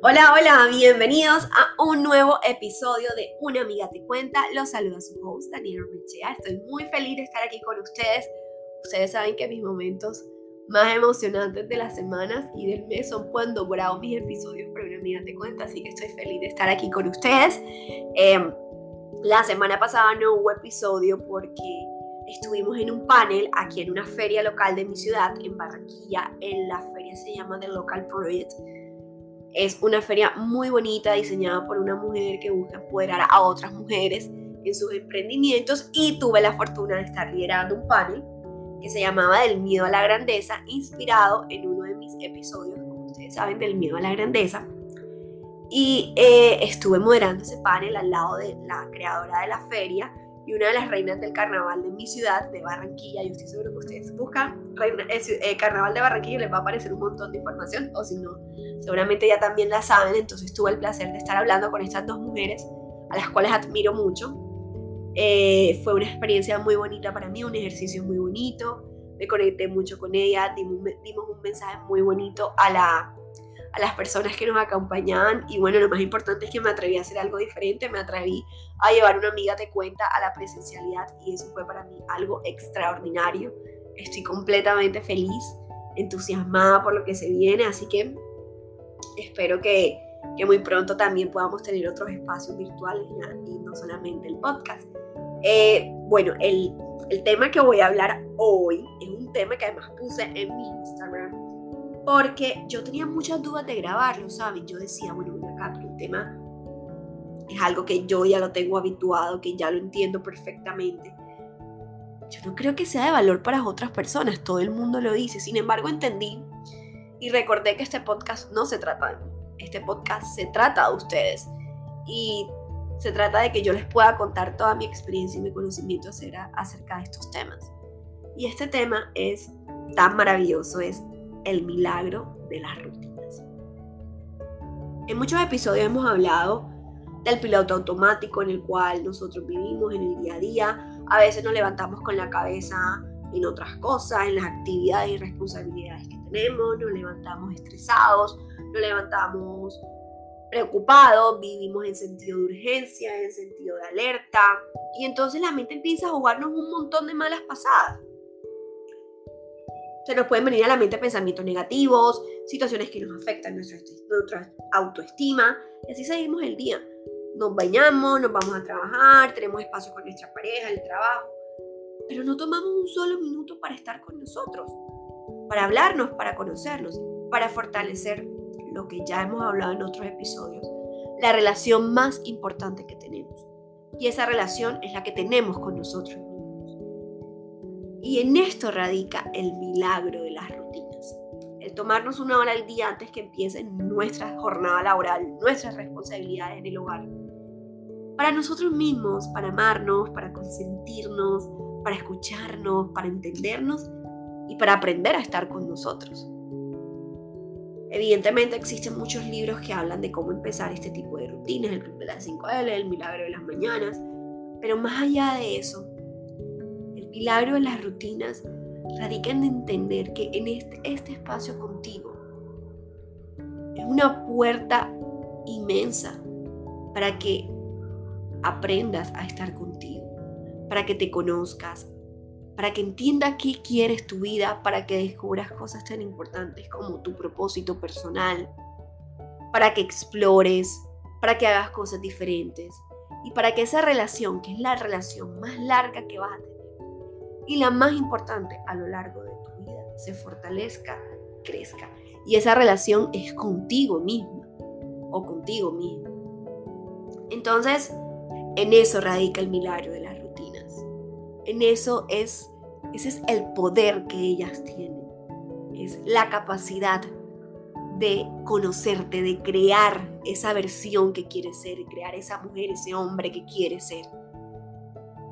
Hola, hola, bienvenidos a un nuevo episodio de Una amiga te cuenta. Los saluda su host, Daniel Richea. Estoy muy feliz de estar aquí con ustedes. Ustedes saben que mis momentos más emocionantes de las semanas y del mes son cuando grabo mis episodios para Una amiga te cuenta, así que estoy feliz de estar aquí con ustedes. Em, la semana pasada no hubo episodio porque estuvimos en un panel aquí en una feria local de mi ciudad, en Barranquilla. En la feria se llama The Local Project es una feria muy bonita diseñada por una mujer que busca empoderar a otras mujeres en sus emprendimientos y tuve la fortuna de estar liderando un panel que se llamaba Del miedo a la grandeza, inspirado en uno de mis episodios, como ustedes saben, del miedo a la grandeza. Y eh, estuve moderando ese panel al lado de la creadora de la feria, y una de las reinas del carnaval de mi ciudad, de Barranquilla. Yo estoy seguro que ustedes buscan eh, eh, carnaval de Barranquilla y les va a aparecer un montón de información, o si no, seguramente ya también la saben. Entonces tuve el placer de estar hablando con estas dos mujeres, a las cuales admiro mucho. Eh, fue una experiencia muy bonita para mí, un ejercicio muy bonito. Me conecté mucho con ella, dimos un mensaje muy bonito a la, a las personas que nos acompañaban y bueno, lo más importante es que me atreví a hacer algo diferente, me atreví a llevar una amiga de cuenta a la presencialidad y eso fue para mí algo extraordinario. Estoy completamente feliz, entusiasmada por lo que se viene, así que espero que, que muy pronto también podamos tener otros espacios virtuales y no solamente el podcast. Eh, bueno, el, el tema que voy a hablar hoy es un tema que además puse en mi Instagram porque yo tenía muchas dudas de grabarlo, ¿saben? Yo decía, bueno, acá, pero el tema es algo que yo ya lo tengo habituado, que ya lo entiendo perfectamente. Yo no creo que sea de valor para otras personas, todo el mundo lo dice. Sin embargo, entendí y recordé que este podcast no se trata de mí. Este podcast se trata de ustedes. Y se trata de que yo les pueda contar toda mi experiencia y mi conocimiento acerca de estos temas. Y este tema es tan maravilloso, es el milagro de las rutinas. En muchos episodios hemos hablado del piloto automático en el cual nosotros vivimos en el día a día. A veces nos levantamos con la cabeza en otras cosas, en las actividades y responsabilidades que tenemos, nos levantamos estresados, nos levantamos preocupados, vivimos en sentido de urgencia, en sentido de alerta, y entonces la mente empieza a jugarnos un montón de malas pasadas. Se nos pueden venir a la mente pensamientos negativos, situaciones que nos afectan nuestra, nuestra autoestima, y así seguimos el día. Nos bañamos, nos vamos a trabajar, tenemos espacio con nuestra pareja, el trabajo, pero no tomamos un solo minuto para estar con nosotros, para hablarnos, para conocernos, para fortalecer lo que ya hemos hablado en otros episodios, la relación más importante que tenemos. Y esa relación es la que tenemos con nosotros y en esto radica el milagro de las rutinas. El tomarnos una hora al día antes que empiece nuestra jornada laboral, nuestras responsabilidades en el hogar. Para nosotros mismos, para amarnos, para consentirnos, para escucharnos, para entendernos y para aprender a estar con nosotros. Evidentemente existen muchos libros que hablan de cómo empezar este tipo de rutinas, el Club de las 5L, el Milagro de las Mañanas, pero más allá de eso, milagro de las rutinas radica en entender que en este, este espacio contigo es una puerta inmensa para que aprendas a estar contigo, para que te conozcas, para que entiendas qué quieres tu vida, para que descubras cosas tan importantes como tu propósito personal, para que explores, para que hagas cosas diferentes y para que esa relación, que es la relación más larga que vas a tener, y la más importante a lo largo de tu vida, se fortalezca, crezca. Y esa relación es contigo misma o contigo mismo. Entonces, en eso radica el milagro de las rutinas. En eso es, ese es el poder que ellas tienen. Es la capacidad de conocerte, de crear esa versión que quieres ser, crear esa mujer, ese hombre que quieres ser.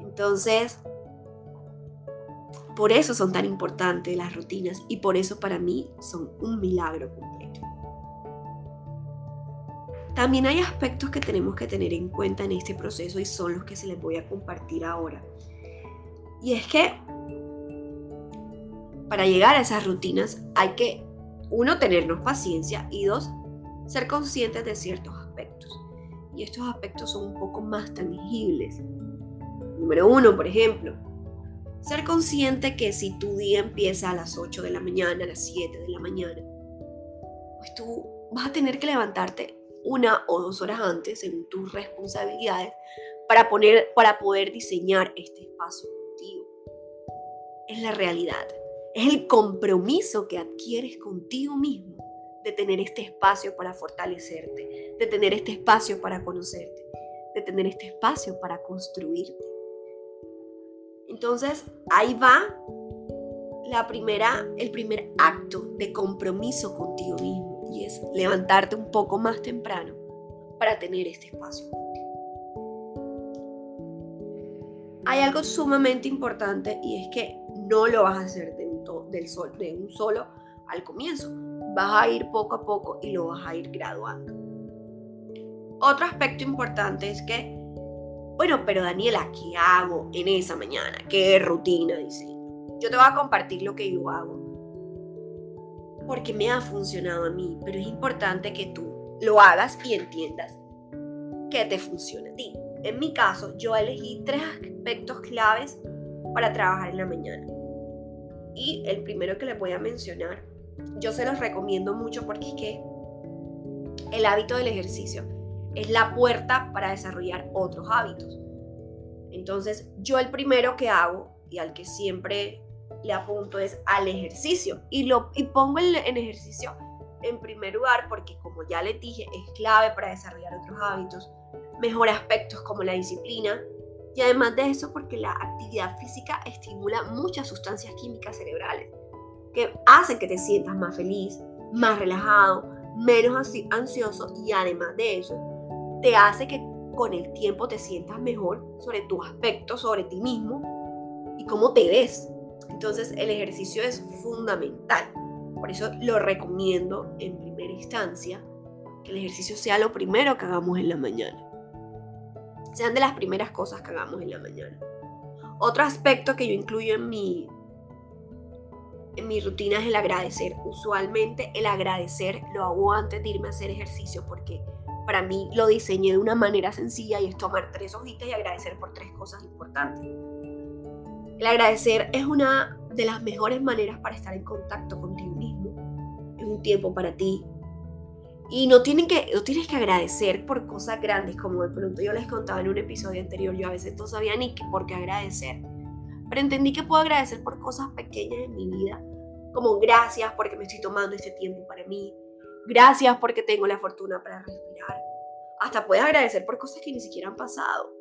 Entonces, por eso son tan importantes las rutinas y por eso para mí son un milagro completo. También hay aspectos que tenemos que tener en cuenta en este proceso y son los que se les voy a compartir ahora. Y es que para llegar a esas rutinas hay que, uno, tenernos paciencia y dos, ser conscientes de ciertos aspectos. Y estos aspectos son un poco más tangibles. Número uno, por ejemplo, ser consciente que si tu día empieza a las 8 de la mañana, a las 7 de la mañana, pues tú vas a tener que levantarte una o dos horas antes en tus responsabilidades para, poner, para poder diseñar este espacio contigo. Es la realidad, es el compromiso que adquieres contigo mismo de tener este espacio para fortalecerte, de tener este espacio para conocerte, de tener este espacio para construirte. Entonces, ahí va la primera, el primer acto de compromiso contigo mismo y es levantarte un poco más temprano para tener este espacio. Hay algo sumamente importante y es que no lo vas a hacer de un, del sol, de un solo al comienzo. Vas a ir poco a poco y lo vas a ir graduando. Otro aspecto importante es que bueno, pero Daniela, ¿qué hago en esa mañana? ¿Qué rutina? Dice. Yo te voy a compartir lo que yo hago. Porque me ha funcionado a mí, pero es importante que tú lo hagas y entiendas que te funciona a ti. En mi caso, yo elegí tres aspectos claves para trabajar en la mañana. Y el primero que les voy a mencionar, yo se los recomiendo mucho porque es que el hábito del ejercicio es la puerta para desarrollar otros hábitos. Entonces, yo el primero que hago y al que siempre le apunto es al ejercicio. Y, lo, y pongo el, ejercicio en primer lugar porque, como ya les dije, es clave para desarrollar otros hábitos, mejor aspectos como la disciplina. Y además de eso, porque la actividad física estimula muchas sustancias químicas cerebrales que hacen que te sientas más feliz, más relajado, menos ansioso y además de eso, te hace que con el tiempo te sientas mejor sobre tu aspecto, sobre ti mismo y cómo te ves. Entonces el ejercicio es fundamental. Por eso lo recomiendo en primera instancia, que el ejercicio sea lo primero que hagamos en la mañana. Sean de las primeras cosas que hagamos en la mañana. Otro aspecto que yo incluyo en mi, en mi rutina es el agradecer. Usualmente el agradecer lo hago antes de irme a hacer ejercicio porque para mí lo diseñé de una manera sencilla y es tomar tres hojitas y agradecer por tres cosas importantes. El agradecer es una de las mejores maneras para estar en contacto contigo mismo. Es un tiempo para ti. Y no, tienes que agradecer por cosas grandes, como de pronto yo les contaba en un episodio anterior. Yo a veces no sabía ni por qué agradecer. Pero entendí que puedo agradecer por cosas pequeñas en mi vida, como gracias porque me estoy tomando este tiempo para mí, Gracias porque tengo la fortuna para respirar. Hasta puedes agradecer por cosas que ni siquiera han pasado.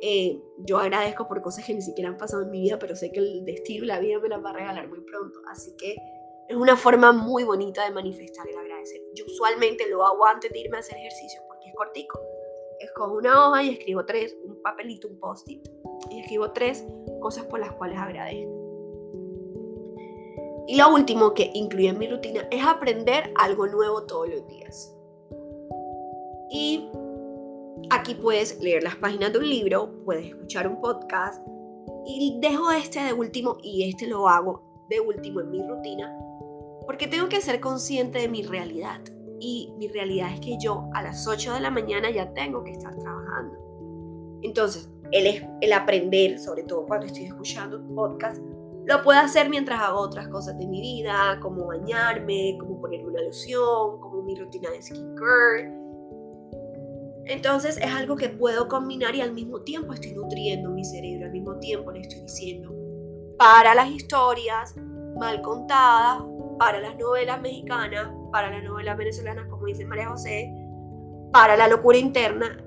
Eh, yo agradezco por cosas que ni siquiera han pasado en mi vida, pero sé que el destino y la vida me las va a regalar muy pronto. Así que es una forma muy bonita de manifestar el agradecer. Yo usualmente lo hago antes de irme a hacer ejercicio porque es cortico. Escojo una hoja y escribo tres, un papelito, un post-it, y escribo tres cosas por las cuales agradezco. Y lo último que incluye en mi rutina es aprender algo nuevo todos los días. Y aquí puedes leer las páginas de un libro, puedes escuchar un podcast y dejo este de último y este lo hago de último en mi rutina porque tengo que ser consciente de mi realidad. Y mi realidad es que yo a las 8 de la mañana ya tengo que estar trabajando. Entonces, el, el aprender, sobre todo cuando estoy escuchando un podcast, lo puedo hacer mientras hago otras cosas de mi vida, como bañarme, como ponerme una loción, como mi rutina de skincare. Entonces es algo que puedo combinar y al mismo tiempo estoy nutriendo mi cerebro, al mismo tiempo le estoy diciendo para las historias mal contadas, para las novelas mexicanas, para las novelas venezolanas, como dice María José, para la locura interna,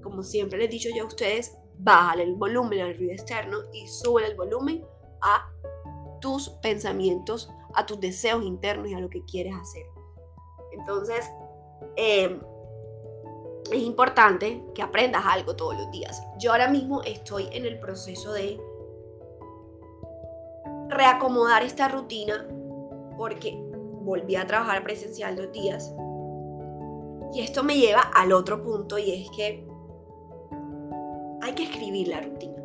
como siempre les he dicho yo a ustedes, bájale el volumen al ruido externo y sube el volumen a tus pensamientos, a tus deseos internos y a lo que quieres hacer. Entonces, em, es importante que aprendas algo todos los días. Yo ahora mismo estoy en el proceso de reacomodar esta rutina porque volví a trabajar presencial dos días. Y esto me lleva al otro punto y es que hay que escribir la rutina.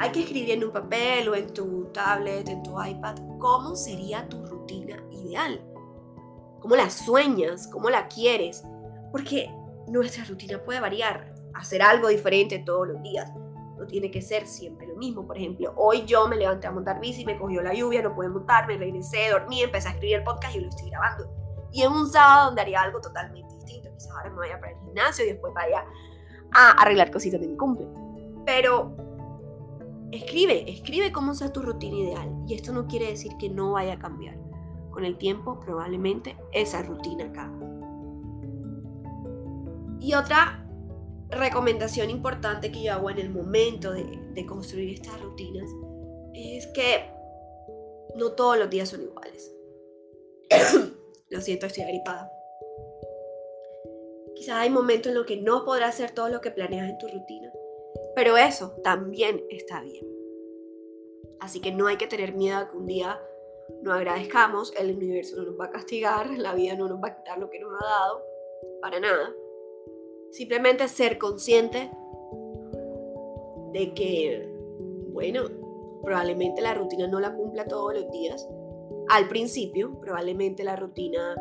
Hay que escribir en un papel o en tu tablet, en tu iPad, cómo sería tu rutina ideal. cómo la sueñas, cómo la quieres, porque nuestra rutina puede variar, hacer algo diferente todos los días. No tiene que ser siempre lo mismo. Por ejemplo, hoy yo me levanté a montar bici, me cogió la lluvia, no pude montar, me regresé, dormí, empecé a escribir el podcast y lo estoy grabando. Y en un sábado donde haría algo totalmente distinto. Quizás ahora me vaya para el gimnasio y después vaya a arreglar cositas de mi cumple. Pero escribe, escribe cómo sea tu rutina ideal. Y esto no quiere decir que no vaya a cambiar. Con el tiempo probablemente esa rutina cambie. Y otra recomendación importante que yo hago en el momento de, construir estas rutinas es que no todos los días son iguales. lo siento, estoy agripada. Quizás hay momentos en los que no podrás hacer todo lo que planeas en tu rutina, pero eso también está bien. Así que no hay que tener miedo a que un día no agradezcamos, el universo no nos va a castigar, la vida no nos va a quitar lo que nos ha dado, para nada. Simplemente ser consciente de que, bueno, probablemente la rutina no la cumpla todos los días. Al principio, probablemente la rutina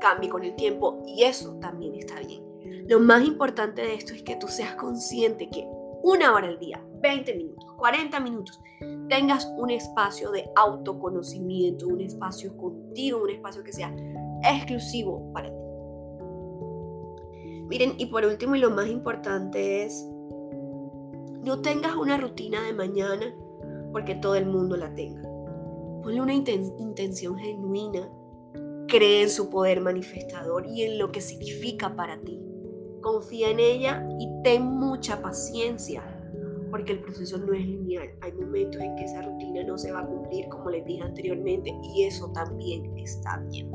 cambie con el tiempo y eso también está bien. Lo más importante de esto es que tú seas consciente que una hora al día, 20 minutos, 40 minutos, tengas un espacio de autoconocimiento, un espacio contigo, un espacio que sea exclusivo para ti. Miren, y por último y lo más importante es, no tengas una rutina de mañana porque todo el mundo la tenga. Ponle una intención genuina, cree en su poder manifestador y en lo que significa para ti. Confía en ella y ten mucha paciencia, porque el proceso no es lineal. Hay momentos en que esa rutina no se va a cumplir, como les dije anteriormente, y eso también está bien.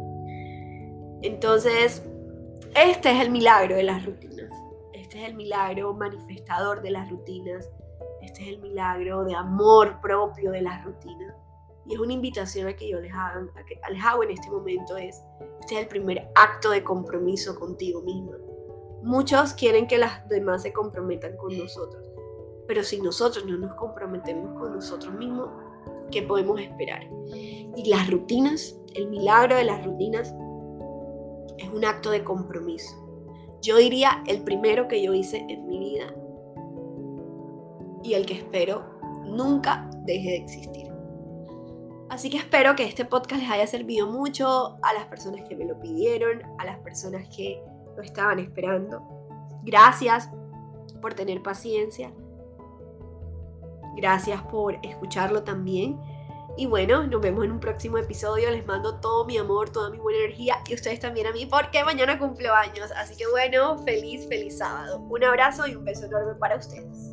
Entonces, este es el milagro de las rutinas. Este es el milagro manifestador de las rutinas. Este es el milagro de amor propio de las rutinas. Y es una invitación a que yo les, hagan, a que les hago en este momento es, este es el primer acto de compromiso contigo misma. Muchos quieren que las demás se comprometan con nosotros, pero si nosotros no nos comprometemos con nosotros mismos, ¿qué podemos esperar? Y las rutinas, el milagro de las rutinas es un acto de compromiso. Yo diría el primero que yo hice en mi vida y el que espero nunca deje de existir. Así que espero que este podcast les haya servido mucho a las personas que me lo pidieron, a las personas que lo estaban esperando. Gracias por tener paciencia. Gracias por escucharlo también. Y bueno, nos vemos en un próximo episodio. Les mando todo mi amor, toda mi buena energía y ustedes también a mí porque mañana cumplo años. Así que bueno, feliz, feliz sábado. Un abrazo y un beso enorme para ustedes.